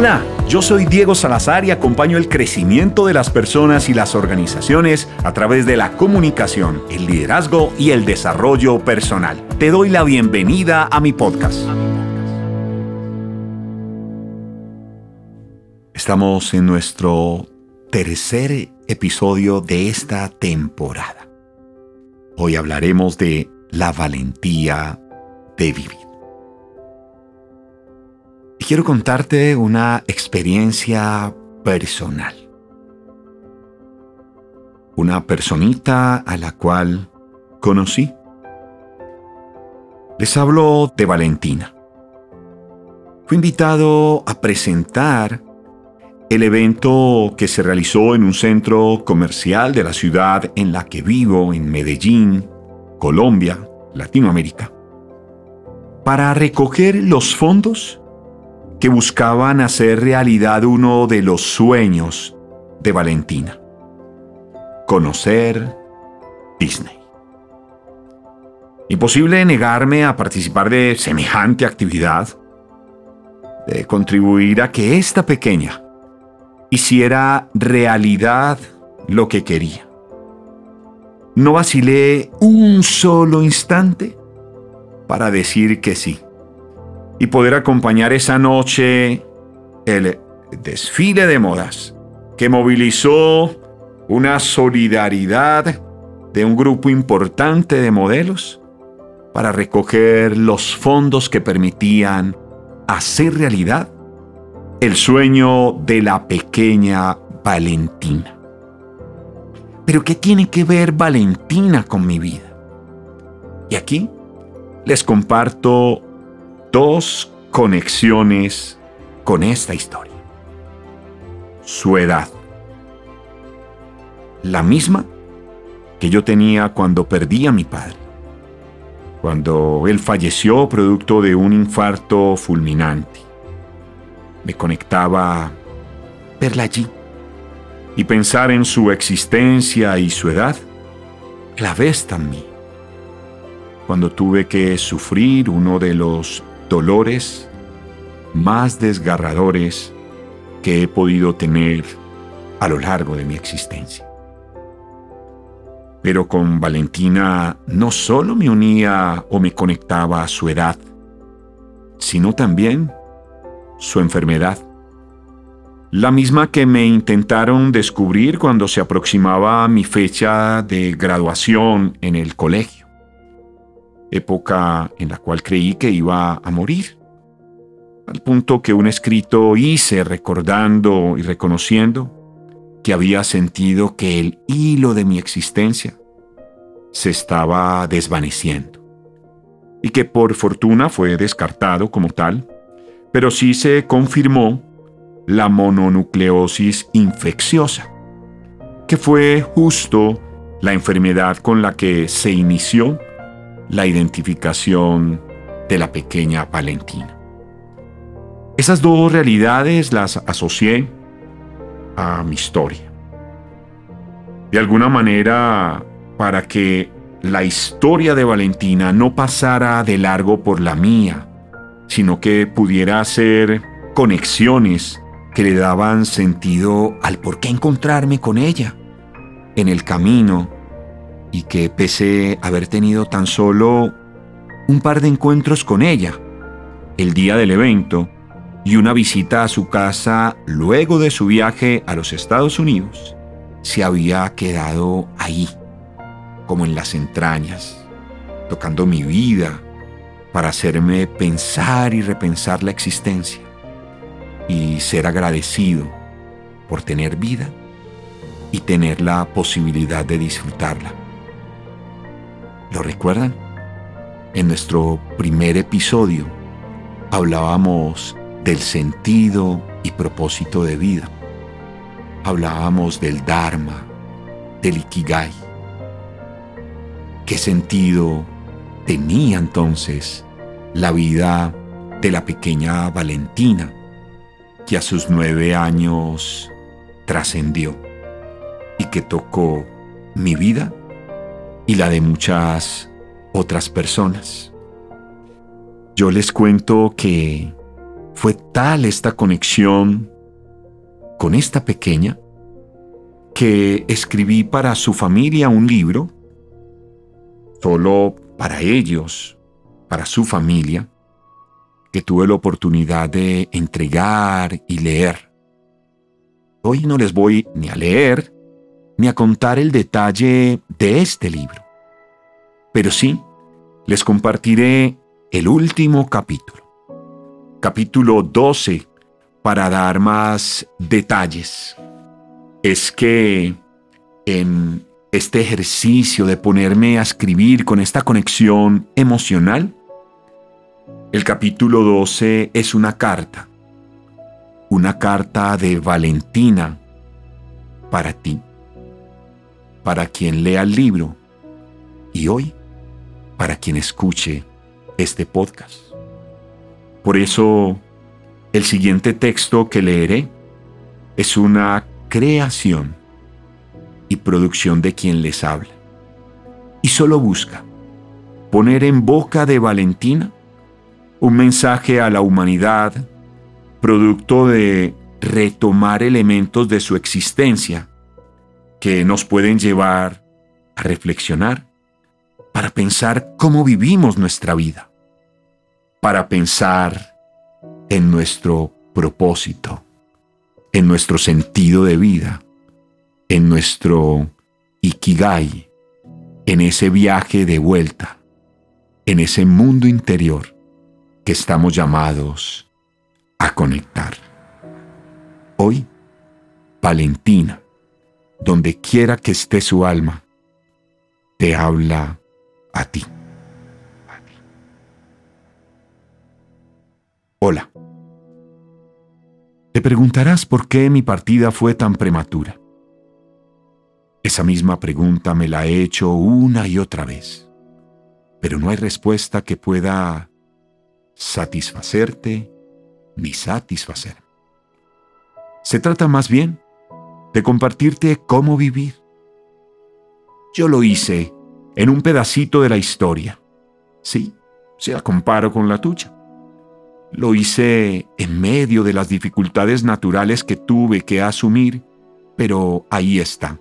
Hola, yo soy Diego Salazar y acompaño el crecimiento de las personas y las organizaciones a través de la comunicación, el liderazgo y el desarrollo personal. Te doy la bienvenida a mi podcast. Estamos en nuestro tercer episodio de esta temporada. Hoy hablaremos de la valentía de vivir quiero contarte una experiencia personal. Una personita a la cual conocí. Les hablo de Valentina. Fui invitado a presentar el evento que se realizó en un centro comercial de la ciudad en la que vivo, en Medellín, Colombia, Latinoamérica, para recoger los fondos que buscaban hacer realidad uno de los sueños de Valentina. Conocer Disney. Imposible negarme a participar de semejante actividad, de contribuir a que esta pequeña hiciera realidad lo que quería. No vacilé un solo instante para decir que sí y poder acompañar esa noche el desfile de modas que movilizó una solidaridad de un grupo importante de modelos para recoger los fondos que permitían hacer realidad el sueño de la pequeña Valentina. Pero ¿qué tiene que ver Valentina con mi vida? Y aquí les comparto dos conexiones con esta historia. Su edad. La misma que yo tenía cuando perdí a mi padre. Cuando él falleció producto de un infarto fulminante. Me conectaba verla allí y pensar en su existencia y su edad. La ves también. Cuando tuve que sufrir uno de los dolores más desgarradores que he podido tener a lo largo de mi existencia. Pero con Valentina no solo me unía o me conectaba a su edad, sino también su enfermedad. La misma que me intentaron descubrir cuando se aproximaba mi fecha de graduación en el colegio época en la cual creí que iba a morir, al punto que un escrito hice recordando y reconociendo que había sentido que el hilo de mi existencia se estaba desvaneciendo y que por fortuna fue descartado como tal, pero sí se confirmó la mononucleosis infecciosa, que fue justo la enfermedad con la que se inició la identificación de la pequeña Valentina. Esas dos realidades las asocié a mi historia. De alguna manera, para que la historia de Valentina no pasara de largo por la mía, sino que pudiera hacer conexiones que le daban sentido al por qué encontrarme con ella en el camino y que pese haber tenido tan solo un par de encuentros con ella el día del evento y una visita a su casa luego de su viaje a los Estados Unidos, se había quedado ahí, como en las entrañas, tocando mi vida para hacerme pensar y repensar la existencia y ser agradecido por tener vida y tener la posibilidad de disfrutarla. ¿Lo recuerdan? En nuestro primer episodio hablábamos del sentido y propósito de vida. Hablábamos del Dharma, del Ikigai. ¿Qué sentido tenía entonces la vida de la pequeña Valentina que a sus nueve años trascendió y que tocó mi vida y la de muchas otras personas. Yo les cuento que fue tal esta conexión con esta pequeña que escribí para su familia un libro, solo para ellos, para su familia, que tuve la oportunidad de entregar y leer. Hoy no les voy ni a leer ni a contar el detalle de este libro, pero sí les compartiré el último capítulo, capítulo 12, para dar más detalles. Es que en este ejercicio de ponerme a escribir con esta conexión emocional, el capítulo 12 es una carta, una carta de Valentina para ti, para quien lea el libro y hoy para quien escuche este podcast. Por eso, el siguiente texto que leeré es una creación y producción de quien les habla. Y solo busca poner en boca de Valentina un mensaje a la humanidad producto de retomar elementos de su existencia que nos pueden llevar a reflexionar, para pensar cómo vivimos nuestra vida, para pensar en nuestro propósito, en nuestro sentido de vida, en nuestro ikigai, en ese viaje de vuelta, en ese mundo interior que estamos llamados a conectar. Hoy, Valentina, donde quiera que esté su alma, te habla a ti. Hola. Te preguntarás por qué mi partida fue tan prematura. Esa misma pregunta me la he hecho una y otra vez, pero no hay respuesta que pueda satisfacerte ni satisfacer. Se trata más bien de compartirte cómo vivir. Yo lo hice en un pedacito de la historia. Sí, se la comparo con la tuya. Lo hice en medio de las dificultades naturales que tuve que asumir, pero ahí está.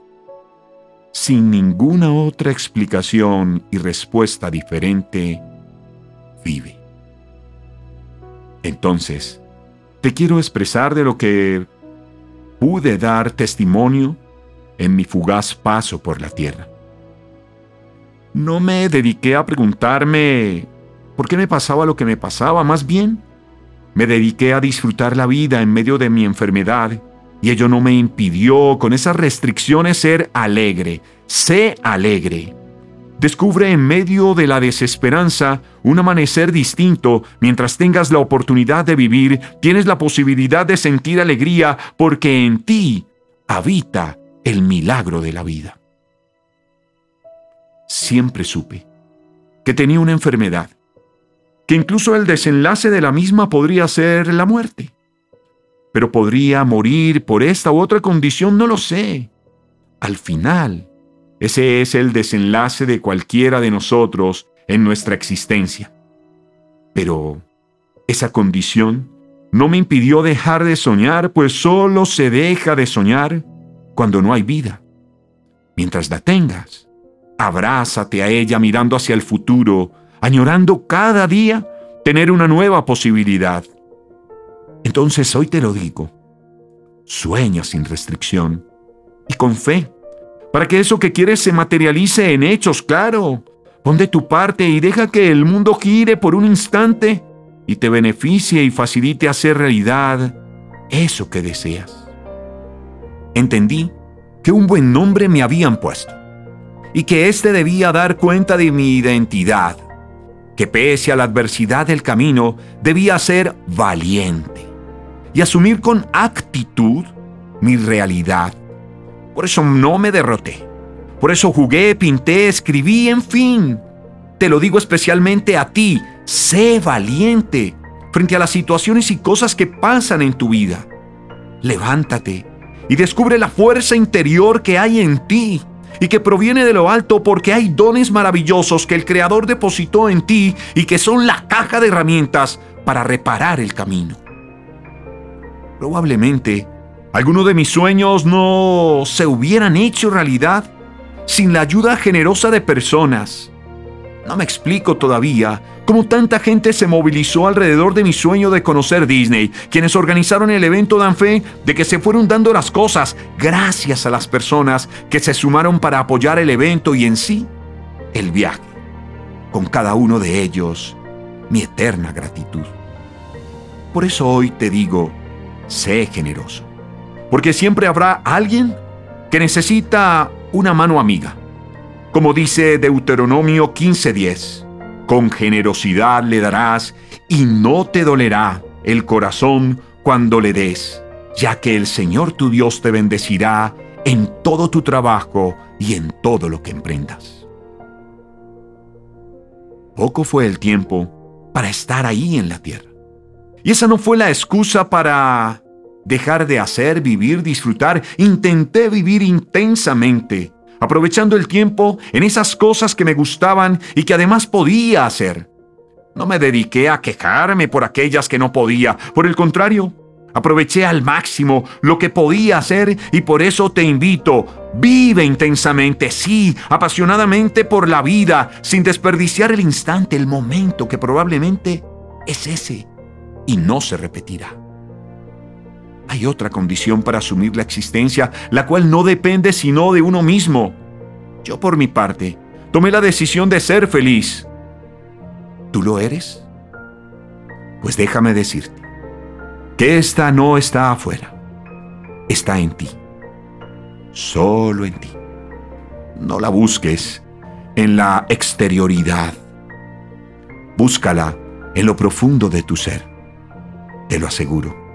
Sin ninguna otra explicación y respuesta diferente, vive. Entonces, te quiero expresar de lo que pude dar testimonio en mi fugaz paso por la tierra. No me dediqué a preguntarme por qué me pasaba lo que me pasaba, más bien me dediqué a disfrutar la vida en medio de mi enfermedad y ello no me impidió con esas restricciones ser alegre. Sé alegre. Descubre en medio de la desesperanza un amanecer distinto. Mientras tengas la oportunidad de vivir, tienes la posibilidad de sentir alegría porque en ti habita el milagro de la vida. Siempre supe que tenía una enfermedad, que incluso el desenlace de la misma podría ser la muerte. Pero podría morir por esta u otra condición, no lo sé. Al final, ese es el desenlace de cualquiera de nosotros en nuestra existencia. Pero esa condición no me impidió dejar de soñar, pues solo se deja de soñar cuando no hay vida. Mientras la tengas, abrázate a ella mirando hacia el futuro, añorando cada día tener una nueva posibilidad. Entonces hoy te lo digo, sueña sin restricción y con fe para que eso que quieres se materialice en hechos, claro. Pon de tu parte y deja que el mundo gire por un instante y te beneficie y facilite hacer realidad eso que deseas. Entendí que un buen nombre me habían puesto y que éste debía dar cuenta de mi identidad, que pese a la adversidad del camino debía ser valiente y asumir con actitud mi realidad por eso no me derroté. Por eso jugué, pinté, escribí, en fin. Te lo digo especialmente a ti. Sé valiente frente a las situaciones y cosas que pasan en tu vida. Levántate y descubre la fuerza interior que hay en ti y que proviene de lo alto porque hay dones maravillosos que el Creador depositó en ti y que son la caja de herramientas para reparar el camino. Probablemente algunos de mis sueños no se hubieran hecho realidad sin la ayuda generosa de personas. No me explico todavía cómo tanta gente se movilizó alrededor de mi sueño de conocer Disney, quienes organizaron el evento dan fe de que se fueron dando las cosas gracias a las personas que se sumaron para apoyar el evento y en sí el viaje. Con cada uno de ellos, mi eterna gratitud. Por eso hoy te digo, sé generoso porque siempre habrá alguien que necesita una mano amiga. Como dice Deuteronomio 15:10, con generosidad le darás y no te dolerá el corazón cuando le des, ya que el Señor tu Dios te bendecirá en todo tu trabajo y en todo lo que emprendas. Poco fue el tiempo para estar ahí en la tierra. Y esa no fue la excusa para dejar de hacer, vivir, disfrutar. Intenté vivir intensamente, aprovechando el tiempo en esas cosas que me gustaban y que además podía hacer. No me dediqué a quejarme por aquellas que no podía, por el contrario, aproveché al máximo lo que podía hacer y por eso te invito, vive intensamente, sí, apasionadamente por la vida, sin desperdiciar el instante, el momento que probablemente es ese y no se repetirá. Hay otra condición para asumir la existencia, la cual no depende sino de uno mismo. Yo por mi parte, tomé la decisión de ser feliz. ¿Tú lo eres? Pues déjame decirte que esta no está afuera, está en ti, solo en ti. No la busques en la exterioridad, búscala en lo profundo de tu ser, te lo aseguro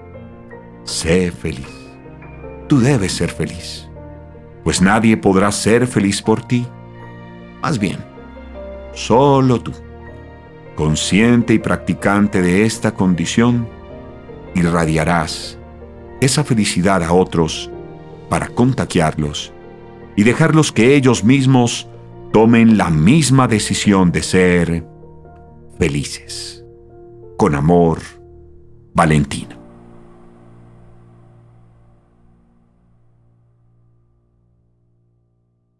sé feliz. Tú debes ser feliz, pues nadie podrá ser feliz por ti. Más bien, solo tú, consciente y practicante de esta condición, irradiarás esa felicidad a otros para contagiarlos y dejarlos que ellos mismos tomen la misma decisión de ser felices. Con amor, Valentina.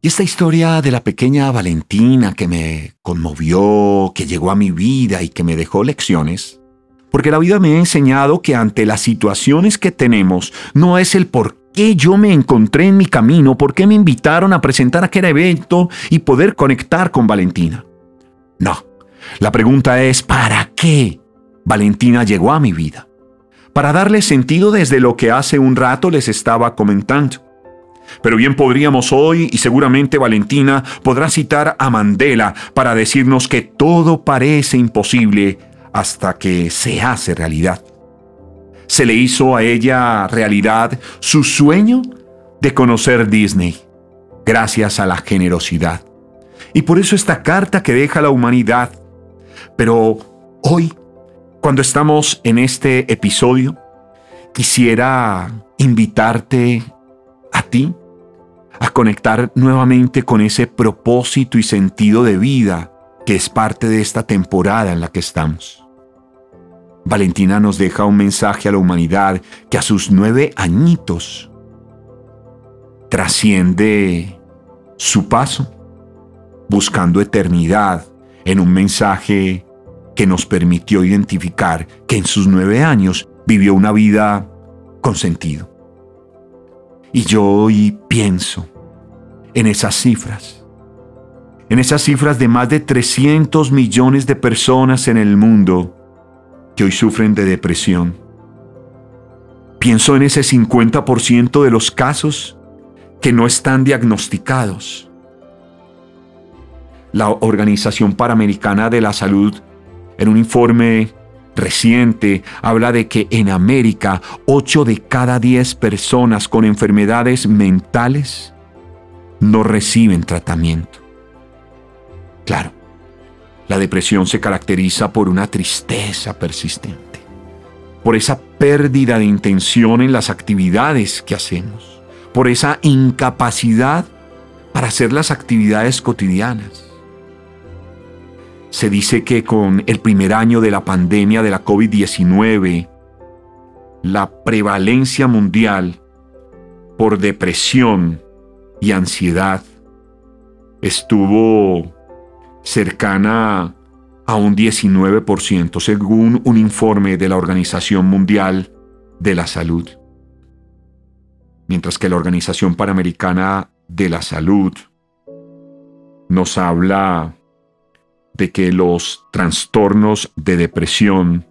Y esta historia de la pequeña Valentina que me conmovió, que llegó a mi vida y que me dejó lecciones, porque la vida me ha enseñado que ante las situaciones que tenemos no es el por qué yo me encontré en mi camino, por qué me invitaron a presentar aquel evento y poder conectar con Valentina. No, la pregunta es ¿para qué Valentina llegó a mi vida? Para darle sentido desde lo que hace un rato les estaba comentando. Pero bien podríamos hoy, y seguramente Valentina podrá citar a Mandela para decirnos que todo parece imposible hasta que se hace realidad. Se le hizo a ella realidad su sueño de conocer Disney, gracias a la generosidad. Y por eso esta carta que deja la humanidad. Pero hoy, cuando estamos en este episodio, quisiera invitarte a conectar nuevamente con ese propósito y sentido de vida que es parte de esta temporada en la que estamos. Valentina nos deja un mensaje a la humanidad que a sus nueve añitos trasciende su paso, buscando eternidad en un mensaje que nos permitió identificar que en sus nueve años vivió una vida con sentido. Y yo hoy pienso en esas cifras, en esas cifras de más de 300 millones de personas en el mundo que hoy sufren de depresión. Pienso en ese 50% de los casos que no están diagnosticados. La Organización Panamericana de la Salud, en un informe reciente habla de que en América 8 de cada 10 personas con enfermedades mentales no reciben tratamiento. Claro, la depresión se caracteriza por una tristeza persistente, por esa pérdida de intención en las actividades que hacemos, por esa incapacidad para hacer las actividades cotidianas se dice que con el primer año de la pandemia de la COVID-19, la prevalencia mundial por depresión y ansiedad estuvo cercana a un 19% según un informe de la Organización Mundial de la Salud. Mientras que la Organización Panamericana de la Salud nos habla de que los trastornos de depresión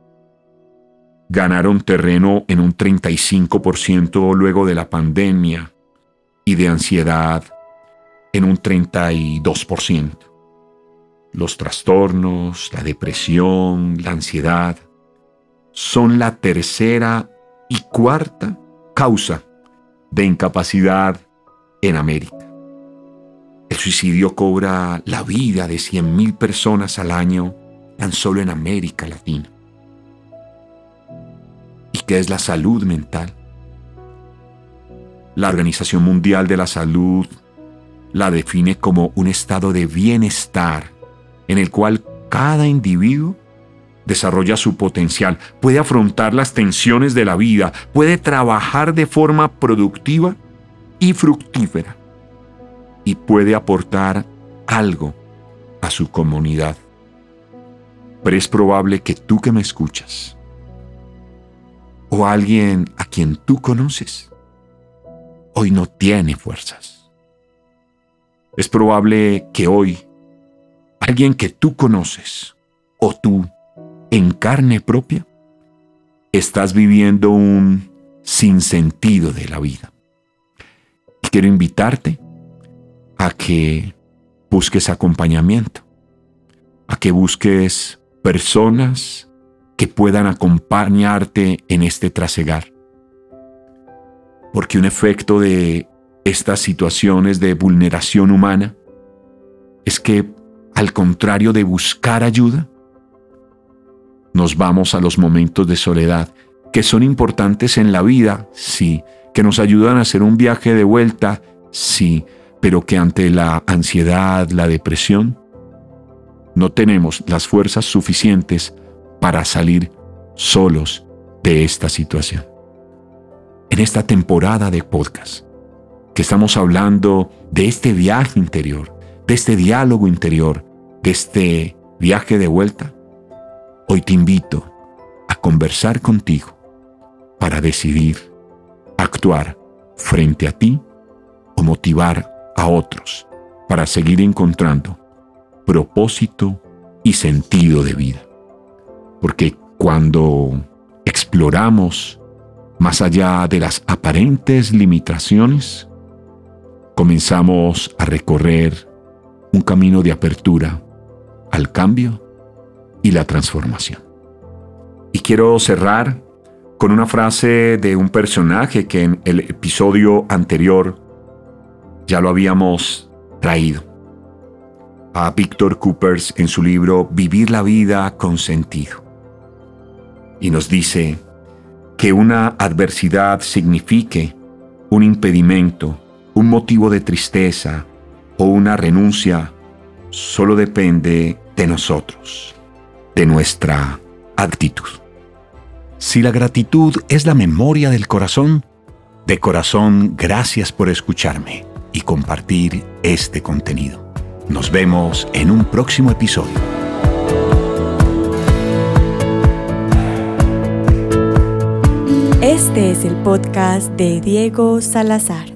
ganaron terreno en un 35% luego de la pandemia y de ansiedad en un 32%. Los trastornos, la depresión, la ansiedad son la tercera y cuarta causa de incapacidad en América. El suicidio cobra la vida de 100.000 personas al año tan solo en América Latina. ¿Y qué es la salud mental? La Organización Mundial de la Salud la define como un estado de bienestar en el cual cada individuo desarrolla su potencial, puede afrontar las tensiones de la vida, puede trabajar de forma productiva y fructífera y puede aportar algo a su comunidad. Pero es probable que tú que me escuchas, o alguien a quien tú conoces, hoy no tiene fuerzas. Es probable que hoy alguien que tú conoces, o tú en carne propia, estás viviendo un sinsentido de la vida. Y quiero invitarte a que busques acompañamiento, a que busques personas que puedan acompañarte en este trasegar. Porque un efecto de estas situaciones de vulneración humana es que, al contrario de buscar ayuda, nos vamos a los momentos de soledad, que son importantes en la vida, sí, que nos ayudan a hacer un viaje de vuelta, sí, pero que ante la ansiedad, la depresión, no tenemos las fuerzas suficientes para salir solos de esta situación. En esta temporada de podcast, que estamos hablando de este viaje interior, de este diálogo interior, de este viaje de vuelta, hoy te invito a conversar contigo para decidir actuar frente a ti o motivar a otros para seguir encontrando propósito y sentido de vida. Porque cuando exploramos más allá de las aparentes limitaciones, comenzamos a recorrer un camino de apertura al cambio y la transformación. Y quiero cerrar con una frase de un personaje que en el episodio anterior ya lo habíamos traído. A Víctor Coopers en su libro Vivir la vida con sentido. Y nos dice que una adversidad signifique un impedimento, un motivo de tristeza o una renuncia solo depende de nosotros, de nuestra actitud. Si la gratitud es la memoria del corazón, de corazón gracias por escucharme y compartir este contenido. Nos vemos en un próximo episodio. Este es el podcast de Diego Salazar.